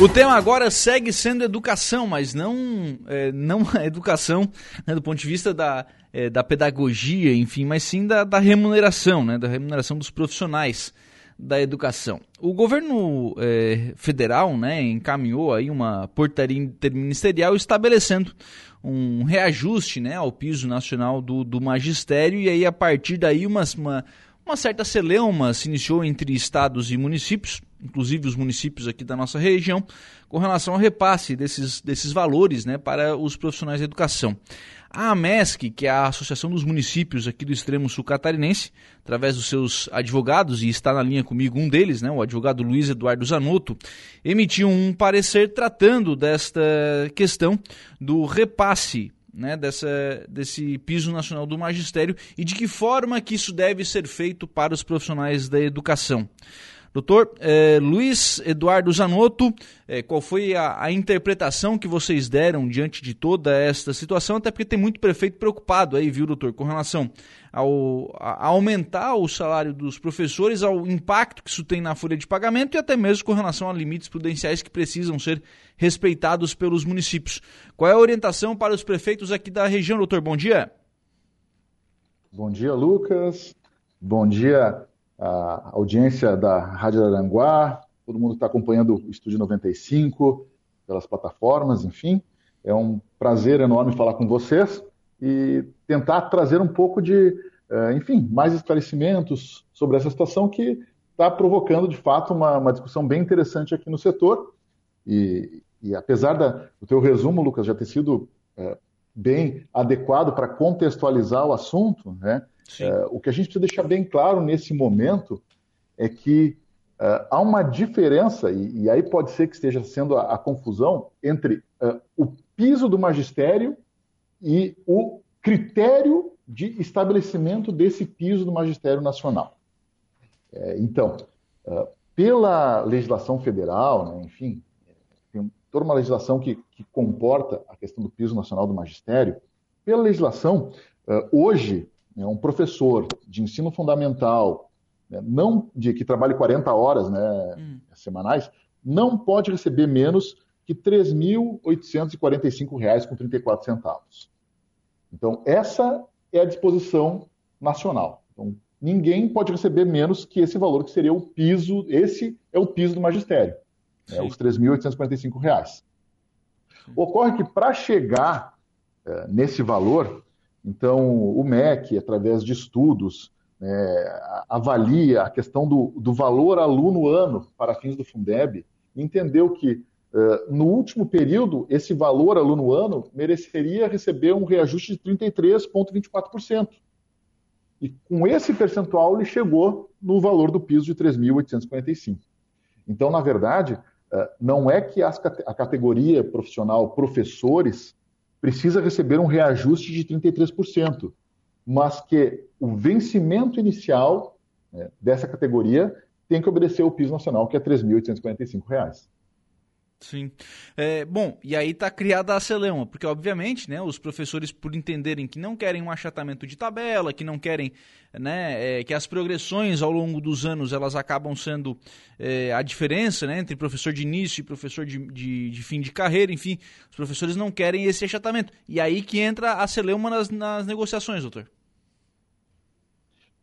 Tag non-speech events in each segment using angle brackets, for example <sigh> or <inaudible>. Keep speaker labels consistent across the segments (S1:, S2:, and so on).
S1: O tema agora segue sendo educação, mas não, é, não <laughs> a educação né, do ponto de vista da, é, da pedagogia, enfim, mas sim da, da remuneração, né, da remuneração dos profissionais da educação. O governo é, federal né, encaminhou aí uma portaria interministerial estabelecendo um reajuste né, ao piso nacional do, do magistério e aí a partir daí uma, uma, uma certa celeuma se iniciou entre estados e municípios inclusive os municípios aqui da nossa região, com relação ao repasse desses, desses valores né, para os profissionais da educação. A AMESC, que é a Associação dos Municípios aqui do extremo sul catarinense, através dos seus advogados, e está na linha comigo um deles, né, o advogado Luiz Eduardo Zanotto, emitiu um parecer tratando desta questão do repasse né, dessa, desse piso nacional do magistério e de que forma que isso deve ser feito para os profissionais da educação. Doutor eh, Luiz Eduardo Zanotto, eh, qual foi a, a, interpretação que vocês deram diante de toda esta situação? Até porque tem muito prefeito preocupado aí, viu, doutor, com relação ao, a, aumentar o salário dos professores, ao impacto que isso tem na folha de pagamento e até mesmo com relação a limites prudenciais que precisam ser respeitados pelos municípios. Qual é a orientação para os prefeitos aqui da região, doutor? Bom dia.
S2: Bom dia, Lucas. Bom dia a audiência da Rádio Aranguá, todo mundo está acompanhando o Estúdio 95 pelas plataformas, enfim. É um prazer enorme falar com vocês e tentar trazer um pouco de, eh, enfim, mais esclarecimentos sobre essa situação que está provocando, de fato, uma, uma, discussão bem interessante aqui no setor. E, e apesar da, do teu resumo, Lucas, já ter sido é, bem adequado para contextualizar o assunto, né? Uh, o que a gente precisa deixar bem claro nesse momento é que uh, há uma diferença, e, e, aí pode ser que esteja sendo a, a confusão, entre uh, o piso do magistério e o critério de estabelecimento desse piso do magistério nacional. É, então, pela legislação federal, né, enfim, tem toda uma legislação que, que comporta a questão do piso nacional do magistério, pela legislação, hoje né, um professor de ensino fundamental, né, não de que trabalhe 40 horas né, hum. semanais, não pode receber menos que R$ 3.845,34. Então, essa é a disposição nacional. Então, ninguém pode receber menos que esse valor, que seria o piso, esse é o piso do magistério, né, os R$ 3.845. Ocorre que para chegar é, nesse valor, então, o MEC, através de estudos, né, avalia a questão do, do, valor aluno-ano para fins do Fundeb entendeu que, uh, no último período, esse valor aluno-ano mereceria receber um reajuste de 33,24%. E com esse percentual, ele chegou no valor do piso de 3.845. Então, na verdade, uh, não é que as, a categoria profissional professores precisa receber um reajuste de 33%, mas que o vencimento inicial né, dessa categoria tem que obedecer o piso nacional, que é R$ 3.845.
S1: Sim. É, bom, e aí está criada a celeuma, porque obviamente, né, os professores por entenderem que não querem um achatamento de tabela, que não querem, né, é, que as progressões ao longo dos anos elas acabam sendo é, a diferença, né, entre professor de início e professor de, de, de, fim de carreira, enfim, os professores não querem esse achatamento. E aí que entra a celeuma nas, nas negociações, doutor.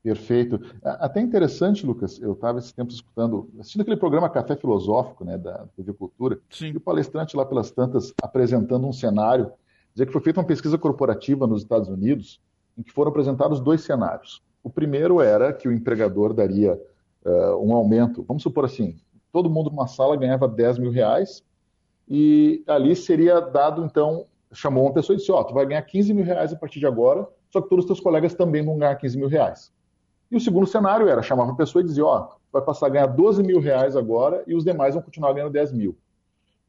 S2: Perfeito. Até interessante, Lucas, eu estava esse tempo escutando, assistindo aquele programa Café Filosófico, né, da TV Cultura, Sim. e o palestrante lá pelas tantas apresentando um cenário, dizer que foi feita uma pesquisa corporativa nos Estados Unidos, em que foram apresentados dois cenários. O primeiro era que o empregador daria uh, um aumento, vamos supor assim, todo mundo numa sala ganhava 10 mil reais, e ali seria dado, então, chamou uma pessoa e disse, ó, oh, tu vai ganhar 15 mil reais a partir de agora, só que todos os teus colegas também vão ganhar 15 mil reais. E o segundo cenário era, chamava a pessoa e dizia, ó, oh, vai passar a ganhar 12 mil reais agora e os demais vão continuar ganhando 10 mil.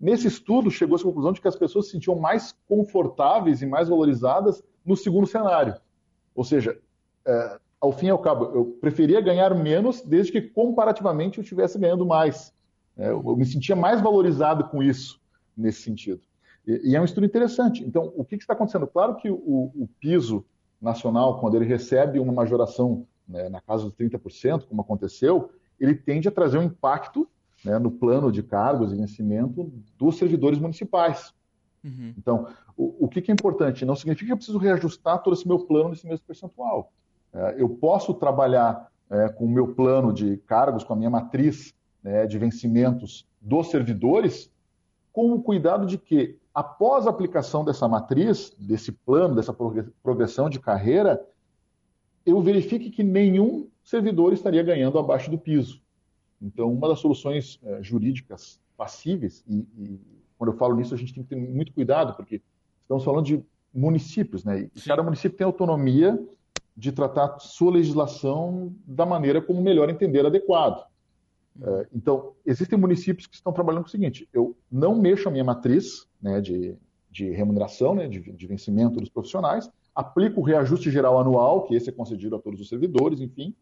S2: Nesse estudo, chegou-se à conclusão de que as pessoas se sentiam mais confortáveis e mais valorizadas no segundo cenário. Ou seja, é, ao fim e ao cabo, eu preferia ganhar menos desde que comparativamente eu estivesse ganhando mais. É, eu me sentia mais valorizado com isso, nesse sentido. E, e é um estudo interessante. Então, o que, que está acontecendo? Claro que o, o piso nacional, quando ele recebe uma majoração né, na casa dos 30%, como aconteceu, ele tende a trazer um impacto né, no plano de cargos e vencimento dos servidores municipais. Uhum. Então, o, o que, que, é importante? Não significa que eu preciso reajustar todo esse meu plano nesse mesmo percentual. É, eu posso trabalhar é, com o meu plano de cargos, com a minha matriz né, de vencimentos dos servidores, com o cuidado de que, após a aplicação dessa matriz, desse plano, dessa progressão de carreira, eu verifique que nenhum servidor estaria ganhando abaixo do piso. Então, uma das soluções é, jurídicas passíveis, e, e, quando eu falo nisso, a gente tem que ter muito cuidado, porque estamos falando de municípios, né? E Sim. cada município tem autonomia de tratar sua legislação da maneira como melhor entender adequado. É, então, existem municípios que estão trabalhando com o seguinte: eu não mexo a minha matriz né, de, de remuneração, né, de, de vencimento dos profissionais, aplico o reajuste geral anual, que esse é concedido a todos os servidores, enfim,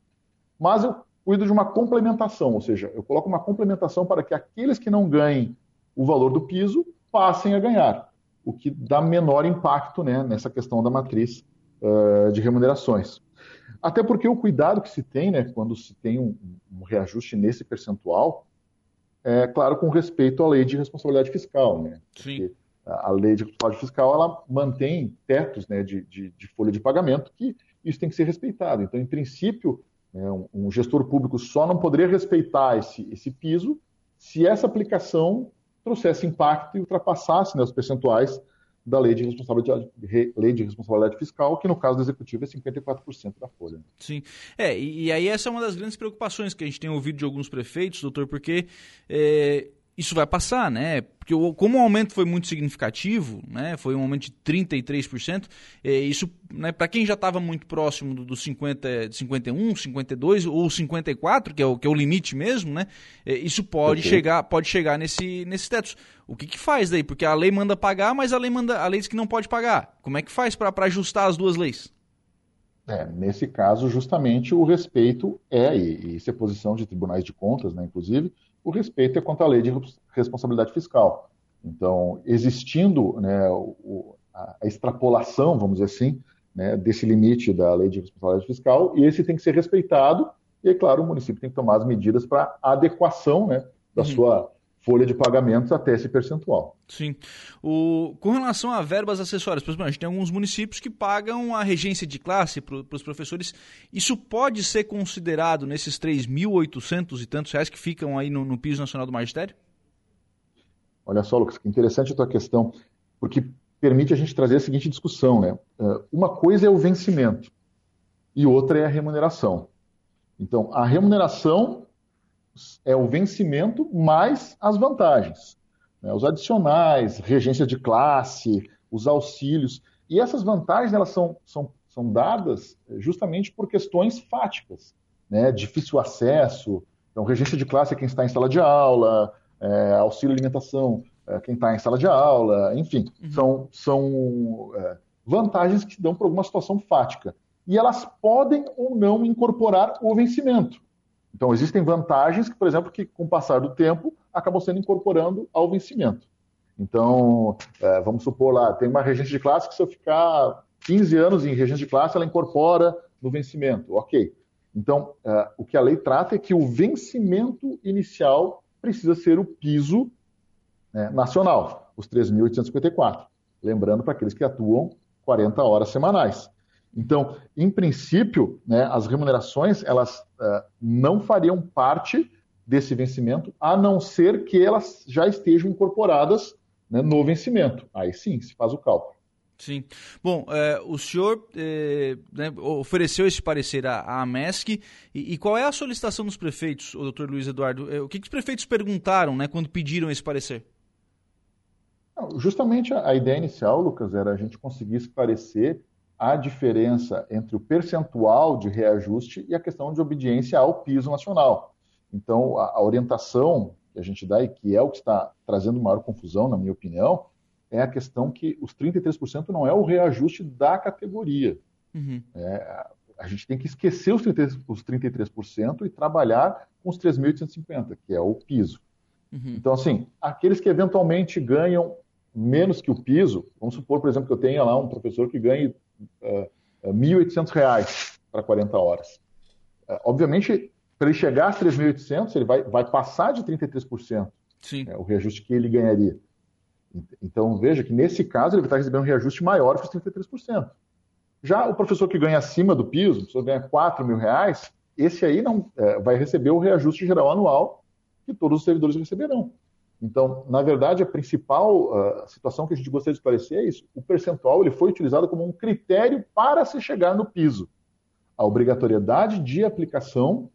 S2: mas eu cuido de uma complementação, ou seja, eu coloco uma complementação para que aqueles que não ganhem o valor do piso passem a ganhar, o que dá menor impacto né, nessa questão da matriz uh, de remunerações. Até porque o cuidado que se tem, né, quando se tem um, um reajuste nesse percentual, é claro com respeito à lei de responsabilidade fiscal, né? Sim. A lei de responsabilidade fiscal ela mantém tetos, né, de, de, de, folha de pagamento que isso tem que ser respeitado. Então, em princípio, né, um, um, gestor público só não poderia respeitar esse, esse piso se essa aplicação trouxesse impacto e ultrapassasse né, os percentuais da lei de responsabilidade, lei de responsabilidade fiscal, que no caso do executivo é 54% da folha.
S1: Sim. É, e, e, aí essa é uma das grandes preocupações que a gente tem ouvido de alguns prefeitos, doutor, porque é, isso vai passar, né? Porque o, como o aumento foi muito significativo, né? Foi um aumento de 33%, é, isso, né, para quem já estava muito próximo dos do 50, 51, 52 ou 54, que é o, que é o limite mesmo, né? É, isso pode okay. chegar, pode chegar nesse, nesses tetos. O que, que faz daí? Porque a lei manda pagar, mas a lei manda a lei diz que não pode pagar. Como é que faz para ajustar as duas leis?
S2: É, nesse caso, justamente o respeito é, e isso é posição de tribunais de contas, né, inclusive, o respeito é quanto à lei de responsabilidade fiscal. Então, existindo né, o, a, extrapolação, vamos dizer assim, né, desse limite da lei de responsabilidade fiscal, e esse tem que ser respeitado, e, é claro, o município tem que tomar as medidas para adequação né, da uhum. sua folha de pagamentos até esse percentual.
S1: Sim. O, com relação a verbas acessórias, por exemplo, a gente tem alguns municípios que pagam a regência de classe para os professores. Isso pode ser considerado nesses 3.800 e tantos reais que ficam aí no, no piso nacional do magistério?
S2: Olha só, Lucas, que interessante a tua questão, porque permite a gente trazer a seguinte discussão. Né? É, uma coisa é o vencimento e outra é a remuneração. Então, a remuneração é o vencimento mais as vantagens. Né? Os adicionais, regência de classe, os auxílios. E essas vantagens elas são, são, são dadas justamente por questões fáticas. Né? Difícil acesso, então regência de classe é quem está em sala de aula, é, auxílio alimentação é quem está em sala de aula, enfim, uhum. são, são é, vantagens que dão para alguma situação fática. E elas podem ou não incorporar o vencimento. Então, existem vantagens que, por exemplo, que com o passar do tempo acabam sendo incorporando ao vencimento. Então, é, vamos supor lá, tem uma regência de classe que se eu ficar 15 anos em regência de classe, ela incorpora no vencimento. Ok. Então, é, o que a lei trata é que o vencimento inicial precisa ser o piso né, nacional, os 3.854. Lembrando para aqueles que atuam 40 horas semanais. Então, em princípio, né, as remunerações elas uh, não fariam parte desse vencimento, a não ser que elas já estejam incorporadas né, no vencimento. Aí sim, se faz o cálculo.
S1: Sim. Bom, é, o senhor é, né, ofereceu esse parecer à, à MESC e, e, qual é a solicitação dos prefeitos, o doutor Luiz Eduardo? O que, que, os prefeitos perguntaram né, quando pediram esse parecer?
S2: Justamente a, a ideia inicial, Lucas, era a gente conseguir esclarecer a diferença entre o percentual de reajuste e a questão de obediência ao piso nacional. Então, a, a orientação que a gente dá e que é o que está trazendo maior confusão, na minha opinião, é a questão que os 33% não é o reajuste da categoria. Uhum. É, a gente tem que esquecer os 33%, os 33% e trabalhar com os 3.850, que é o piso. Uhum. Então, assim, aqueles que eventualmente ganham menos que o piso, vamos supor, por exemplo, que eu tenha lá um professor que ganhe uh, R$ 1.800 para 40 horas. Uh, obviamente, para ele chegar a 3.800, ele vai, vai passar de 33%. Sim. É, o reajuste que ele ganharia. Então, veja que nesse caso ele vai estar recebendo um reajuste maior que os 33%. Já o professor que ganha acima do piso, o professor ganha 4 mil reais, esse aí não é, vai receber o reajuste geral anual que todos os servidores receberão. Então, na verdade, a principal uh, situação que a gente gostaria de esclarecer é isso. O percentual ele foi utilizado como um critério para se chegar no piso. A obrigatoriedade de aplicação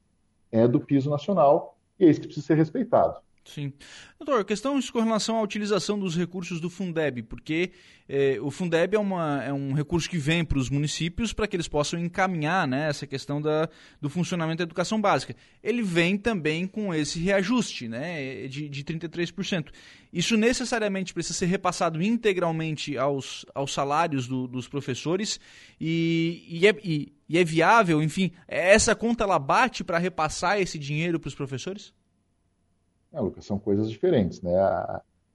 S2: é do piso nacional e é isso que precisa ser respeitado.
S1: Sim. Doutor, questão com relação à utilização dos recursos do Fundeb, porque eh, o Fundeb é, uma, é um recurso que vem para os municípios para que eles possam encaminhar né, essa questão da, do funcionamento da educação básica. Ele vem também com esse reajuste né, de, de 33%. Isso necessariamente precisa ser repassado integralmente aos, aos salários do, dos professores e, e, é, e, e é viável, enfim, essa conta ela bate para repassar esse dinheiro para os professores?
S2: É, Lucas, são coisas diferentes, né?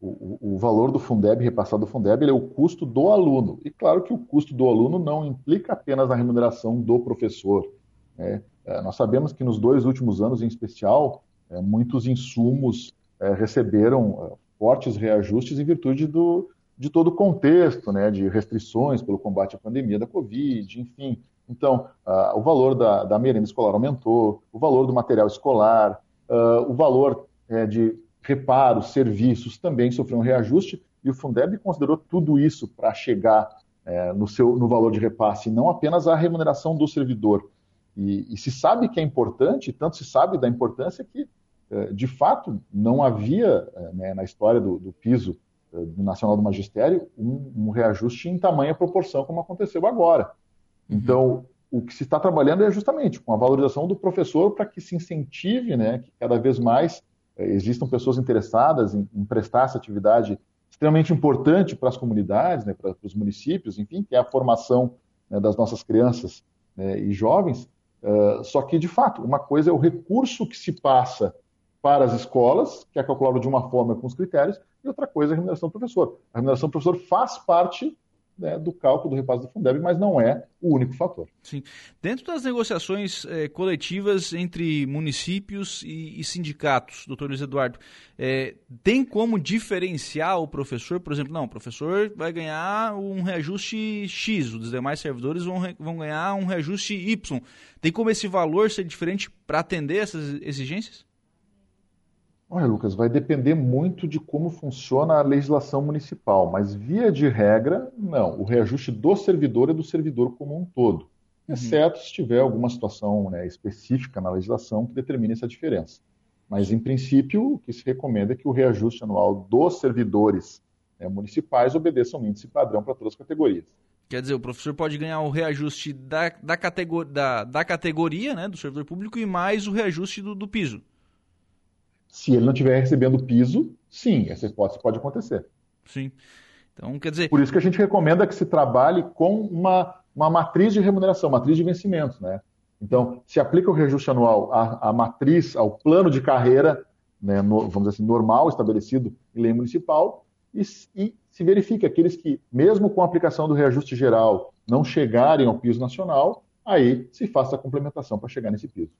S2: O, o, valor do Fundeb, repassado do Fundeb, é o custo do aluno. E claro que o custo do aluno não implica apenas a remuneração do professor. Né? É, nós sabemos que nos dois últimos anos, em especial, é, muitos insumos é, receberam fortes reajustes em virtude do, de todo o contexto, né? de restrições pelo combate à pandemia da Covid, enfim. Então, o valor da, da merenda escolar aumentou, o valor do material escolar, uh, o valor é, de reparos, serviços, também sofreu um reajuste, e o Fundeb considerou tudo isso para chegar é, no, seu, no valor de repasse, não apenas a remuneração do servidor. E, e, se sabe que é importante, tanto se sabe da importância que, é, de fato, não havia é, né, na história do, do piso é, do Nacional do Magistério um, um, reajuste em tamanha proporção como aconteceu agora. Uhum. Então, o que se está trabalhando é justamente com a valorização do professor para que se incentive né, que cada vez mais existam pessoas interessadas em, em, prestar essa atividade extremamente importante para as comunidades, né, para, para, os municípios, enfim, que é a formação né, das nossas crianças né, e jovens. Uh, só que, de fato, uma coisa é o recurso que se passa para as escolas, que é calculado de uma forma com os critérios, e outra coisa é a remuneração do professor. A remuneração do professor faz parte né, do cálculo do repasse do Fundeb, mas não é o único fator.
S1: Sim. Dentro das negociações eh, coletivas entre municípios e, e, sindicatos, doutor Luiz Eduardo, eh, tem como diferenciar o professor? Por exemplo, não, o professor vai ganhar um reajuste X, os demais servidores vão, vão ganhar um reajuste Y. Tem como esse valor ser diferente para atender essas exigências?
S2: Olha, Lucas, vai depender muito de como funciona a legislação municipal, mas via de regra, não. O reajuste do servidor é do servidor como um todo, uhum. exceto se tiver alguma situação né, específica na legislação que determine essa diferença. Mas, em princípio, o que se recomenda é que o reajuste anual dos servidores né, municipais obedeça ao índice padrão para todas as categorias.
S1: Quer dizer, o professor pode ganhar o reajuste da, da, categor, da, da categoria né, do servidor público e mais o reajuste do, do piso.
S2: Se ele não estiver recebendo piso, sim, essa hipótese pode acontecer.
S1: Sim. Então, quer dizer.
S2: Por isso que a gente recomenda que se trabalhe com uma, uma matriz de remuneração, matriz de vencimentos, né? Então, se aplica o reajuste anual à, à matriz, ao plano de carreira, né, no, vamos dizer assim, normal, estabelecido em lei municipal, e, e, se verifica aqueles que, mesmo com a aplicação do reajuste geral, não chegarem ao piso nacional, aí se faça a complementação para chegar nesse piso.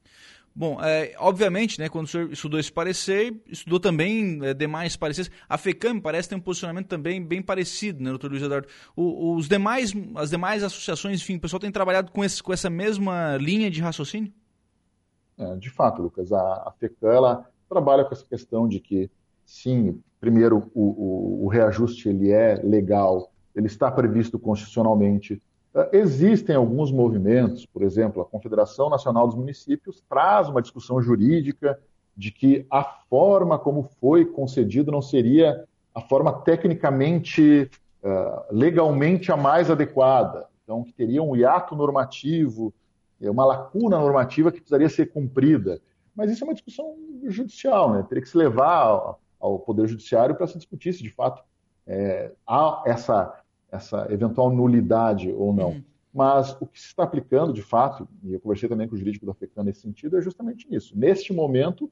S1: Bom, é, obviamente, né, quando o senhor estudou esse parecer, estudou também é, demais pareceres. A FECAM parece ter um posicionamento também bem parecido, né, doutor Luiz Eduardo? O, os demais, as demais associações, enfim, o pessoal tem trabalhado com, esse, com essa mesma linha de raciocínio?
S2: É, de fato, Lucas, a, a FECAM ela trabalha com essa questão de que, sim, primeiro, o, o, o reajuste ele é legal, ele está previsto constitucionalmente, existem alguns movimentos, por exemplo, a Confederação Nacional dos Municípios traz uma discussão jurídica de que a forma como foi concedido não seria a forma tecnicamente, uh, legalmente a mais adequada. Então, que teria um hiato normativo, é, uma lacuna normativa que precisaria ser cumprida. Mas isso é uma discussão judicial, né? Teria que se levar ao, Poder Judiciário para se discutir se, de fato, é, há essa essa eventual nulidade ou não. Uhum. Mas o que se está aplicando, de fato, e eu conversei também com o jurídico da FECAM nesse sentido, é justamente isso. Neste momento,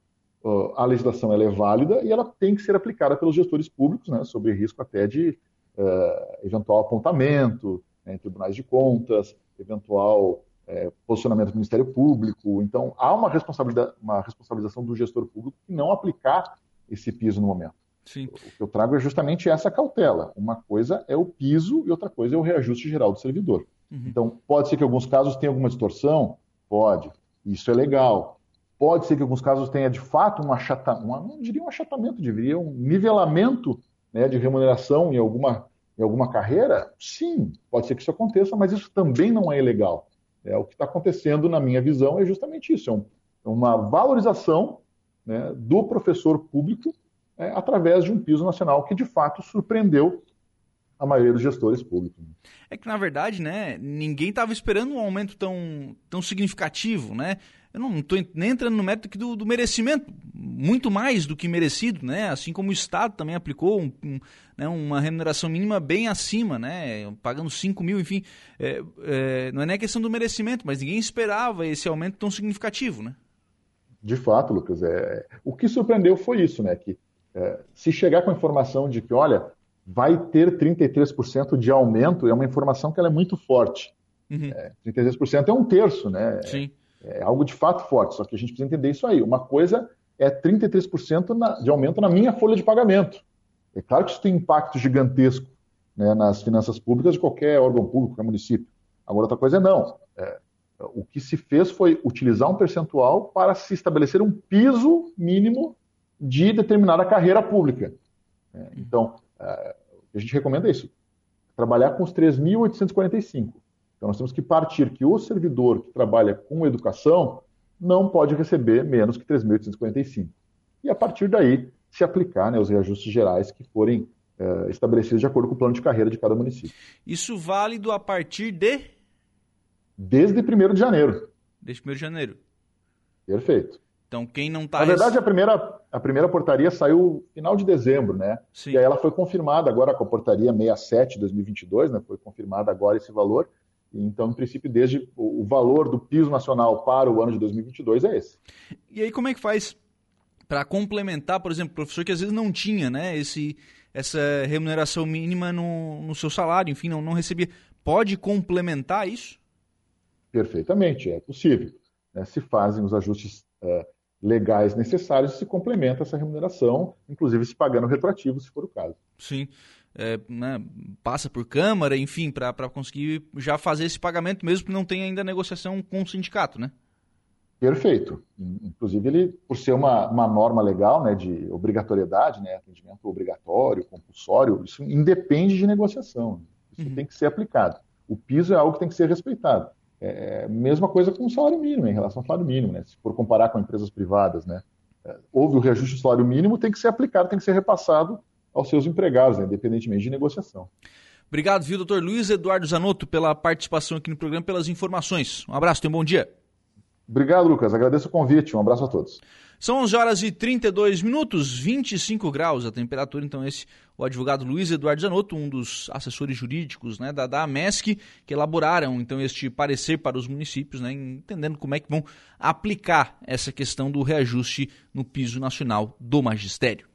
S2: a legislação é válida e ela tem que ser aplicada pelos gestores públicos, né, sob risco até de uh, eventual apontamento né, em tribunais de contas, eventual é, posicionamento do Ministério Público. Então, há uma, responsabilidade, uma responsabilização do gestor público em não aplicar esse piso no momento. Sim. O que eu trago é justamente essa cautela. Uma coisa é o piso e outra coisa é o reajuste geral do servidor. Uhum. Então, pode ser que em alguns casos tenha alguma distorção? Pode. Isso é legal. Pode ser que em alguns casos tenha de fato um achatamento, não diria um achatamento, diria um nivelamento né, de remuneração em alguma, em alguma carreira? Sim, pode ser que isso aconteça, mas isso também não é ilegal. É, o que está acontecendo, na minha visão, é justamente isso: é um, é uma valorização né, do professor público é, através de um piso nacional que, de fato, surpreendeu a maioria dos gestores públicos.
S1: É que, na verdade, né, ninguém estava esperando um aumento tão, tão significativo, né? Eu não estou nem entrando no mérito do, do, merecimento, muito mais do que merecido, né? Assim como o Estado também aplicou um, um, né, uma remuneração mínima bem acima, né? Pagando 5 mil, enfim. É, é, não é nem questão do merecimento, mas ninguém esperava esse aumento tão significativo, né?
S2: De fato, Lucas. É, o que surpreendeu foi isso, né? Que é, se chegar com a informação de que, olha, vai ter 33% de aumento, é uma informação que ela é muito forte. Uhum. É, 33% é um terço, né? Sim. É, é algo de fato forte, só que a gente precisa entender isso aí. Uma coisa é 33% na, de aumento na minha folha de pagamento. É claro que isso tem impacto gigantesco né, nas finanças públicas de qualquer órgão público, qualquer município. Agora, outra coisa é não. É, o que se fez foi utilizar um percentual para se estabelecer um piso mínimo de determinada carreira pública. É, então, é, a gente recomenda isso, trabalhar com os 3.845. Então, nós temos que partir que o servidor que trabalha com educação não pode receber menos que 3.845. E a partir daí, se aplicar né, os reajustes gerais que forem é, estabelecidos de acordo com o plano de carreira de cada município.
S1: Isso válido a partir de?
S2: Desde 1 de janeiro.
S1: Desde 1 de janeiro.
S2: Perfeito.
S1: Então, quem não está.
S2: Na verdade, a primeira, a primeira portaria saiu final de dezembro, né? Sim. E aí ela foi confirmada agora com a portaria 67 de 2022, né? Foi confirmada agora esse valor. Então, em princípio, desde o valor do piso nacional para o ano de 2022 é esse.
S1: E aí, como é que faz para complementar, por exemplo, professor que às vezes não tinha, né? Esse, essa remuneração mínima no, no seu salário, enfim, não, não recebia. Pode complementar isso?
S2: Perfeitamente, é possível. Né? Se fazem os ajustes. Uh, legais necessários se complementa essa remuneração, inclusive se pagando retroativo, se for o caso.
S1: Sim. É, né, passa por Câmara, enfim, para conseguir já fazer esse pagamento, mesmo que não tenha ainda negociação com o sindicato, né?
S2: Perfeito. Inclusive, ele, por ser uma, uma norma legal né, de obrigatoriedade, né, atendimento obrigatório, compulsório, isso independe de negociação. Isso uhum. tem que ser aplicado. O piso é algo que tem que ser respeitado. É, mesma coisa com o salário mínimo, em relação ao salário mínimo, né? Se for comparar com empresas privadas, né? É, houve o reajuste do salário mínimo, tem que ser aplicado, tem que ser repassado aos seus empregados, né? independentemente de negociação.
S1: Obrigado, viu, doutor Luiz Eduardo Zanotto, pela participação aqui no programa, pelas informações. Um abraço, tenha um bom dia.
S2: Obrigado, Lucas. Agradeço o convite. Um abraço a todos.
S1: São 11 horas e 32 minutos, 25 graus a temperatura. Então, esse o advogado Luiz Eduardo Zanotto, um dos assessores jurídicos né, da, da AMESC, que elaboraram então este parecer para os municípios, né, entendendo como é que vão aplicar essa questão do reajuste no piso nacional do magistério.